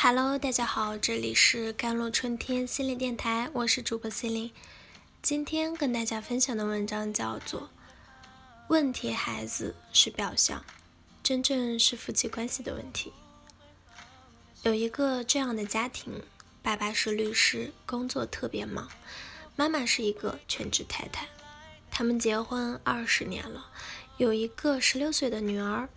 Hello，大家好，这里是甘露春天心理电台，我是主播心灵。今天跟大家分享的文章叫做《问题孩子是表象，真正是夫妻关系的问题》。有一个这样的家庭，爸爸是律师，工作特别忙，妈妈是一个全职太太。他们结婚二十年了，有一个十六岁的女儿。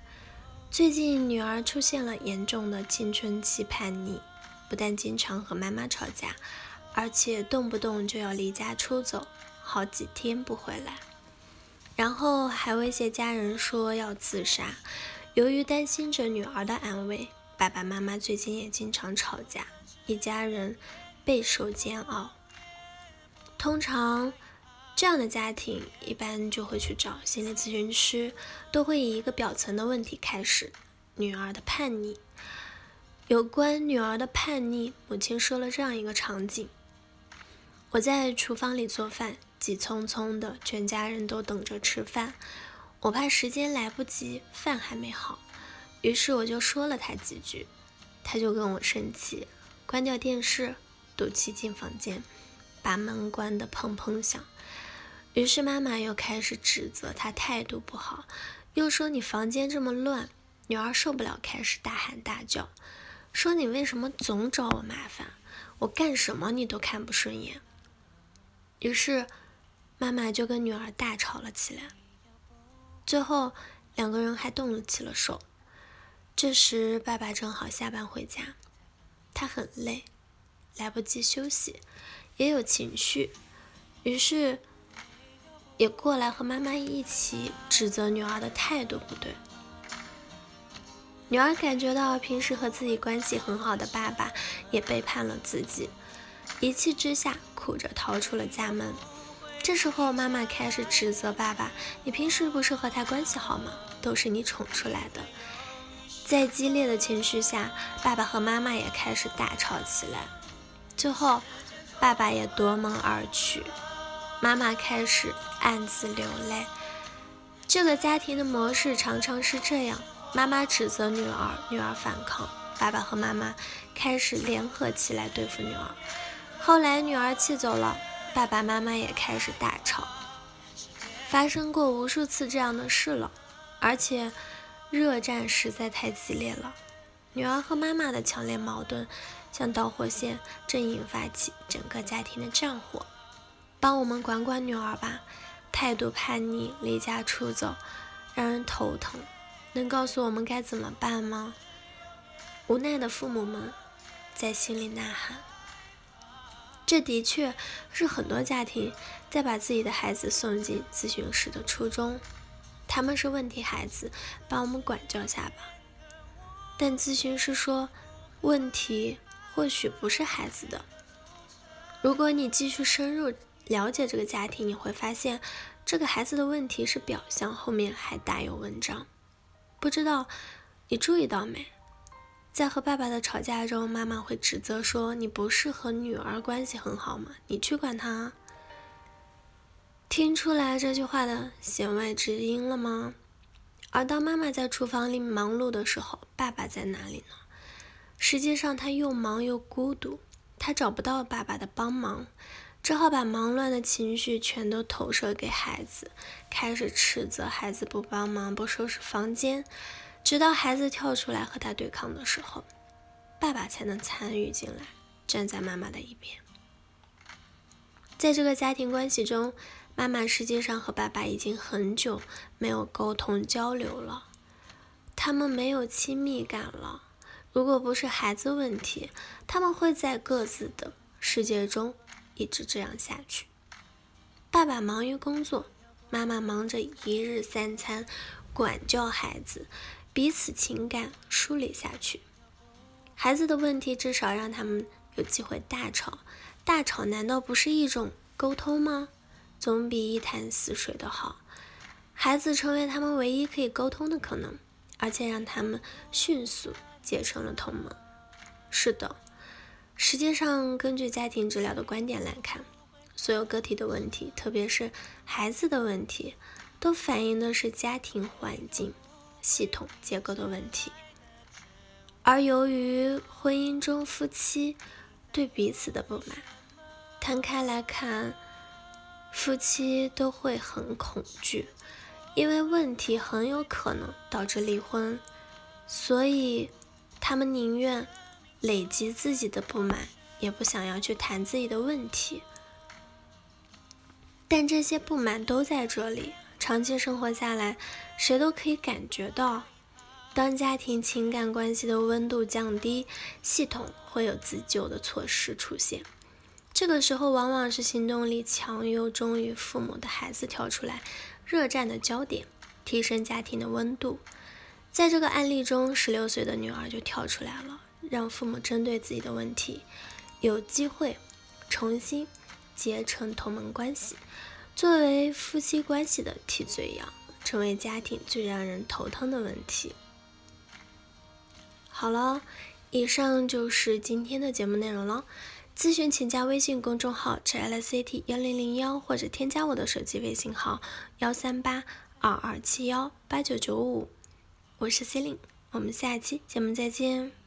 最近女儿出现了严重的青春期叛逆，不但经常和妈妈吵架，而且动不动就要离家出走，好几天不回来，然后还威胁家人说要自杀。由于担心着女儿的安危，爸爸妈妈最近也经常吵架，一家人备受煎熬。通常。这样的家庭一般就会去找心理咨询师，都会以一个表层的问题开始：女儿的叛逆。有关女儿的叛逆，母亲说了这样一个场景：我在厨房里做饭，急匆匆的，全家人都等着吃饭，我怕时间来不及，饭还没好，于是我就说了她几句，她就跟我生气，关掉电视，赌气进房间，把门关得砰砰响。于是妈妈又开始指责他态度不好，又说你房间这么乱。女儿受不了，开始大喊大叫，说你为什么总找我麻烦？我干什么你都看不顺眼。于是妈妈就跟女儿大吵了起来，最后两个人还动了起了手。这时爸爸正好下班回家，他很累，来不及休息，也有情绪，于是。也过来和妈妈一起指责女儿的态度不对。女儿感觉到平时和自己关系很好的爸爸也背叛了自己，一气之下哭着逃出了家门。这时候妈妈开始指责爸爸：“你平时不是和他关系好吗？都是你宠出来的。”在激烈的情绪下，爸爸和妈妈也开始大吵起来。最后，爸爸也夺门而去。妈妈开始暗自流泪。这个家庭的模式常常是这样：妈妈指责女儿，女儿反抗，爸爸和妈妈开始联合起来对付女儿。后来女儿气走了，爸爸妈妈也开始大吵。发生过无数次这样的事了，而且热战实在太激烈了。女儿和妈妈的强烈矛盾像导火线，正引发起整个家庭的战火。帮我们管管女儿吧，态度叛逆，离家出走，让人头疼。能告诉我们该怎么办吗？无奈的父母们在心里呐喊。这的确是很多家庭在把自己的孩子送进咨询室的初衷。他们是问题孩子，帮我们管教下吧。但咨询师说，问题或许不是孩子的。如果你继续深入。了解这个家庭，你会发现这个孩子的问题是表象，后面还大有文章。不知道你注意到没？在和爸爸的吵架中，妈妈会指责说：“你不是和女儿关系很好吗？你去管她。”听出来这句话的弦外之音了吗？而当妈妈在厨房里忙碌的时候，爸爸在哪里呢？实际上，他又忙又孤独，他找不到爸爸的帮忙。只好把忙乱的情绪全都投射给孩子，开始斥责孩子不帮忙、不收拾房间，直到孩子跳出来和他对抗的时候，爸爸才能参与进来，站在妈妈的一边。在这个家庭关系中，妈妈实际上和爸爸已经很久没有沟通交流了，他们没有亲密感了。如果不是孩子问题，他们会在各自的世界中。一直这样下去，爸爸忙于工作，妈妈忙着一日三餐，管教孩子，彼此情感梳理下去。孩子的问题至少让他们有机会大吵，大吵难道不是一种沟通吗？总比一潭死水的好。孩子成为他们唯一可以沟通的可能，而且让他们迅速结成了同盟。是的。实际上，根据家庭治疗的观点来看，所有个体的问题，特别是孩子的问题，都反映的是家庭环境、系统结构的问题。而由于婚姻中夫妻对彼此的不满，摊开来看，夫妻都会很恐惧，因为问题很有可能导致离婚，所以他们宁愿累积自己的不满，也不想要去谈自己的问题。但这些不满都在这里，长期生活下来，谁都可以感觉到，当家庭情感关系的温度降低，系统会有自救的措施出现。这个时候，往往是行动力强又忠于父母的孩子跳出来，热战的焦点，提升家庭的温度。在这个案例中，十六岁的女儿就跳出来了，让父母针对自己的问题，有机会重新。结成同盟关系，作为夫妻关系的替罪羊，成为家庭最让人头疼的问题。好了，以上就是今天的节目内容了。咨询请加微信公众号 “chelct 幺零零幺”或者添加我的手机微信号幺三八二二七幺八九九五。我是 C e l i n e 我们下期节目再见。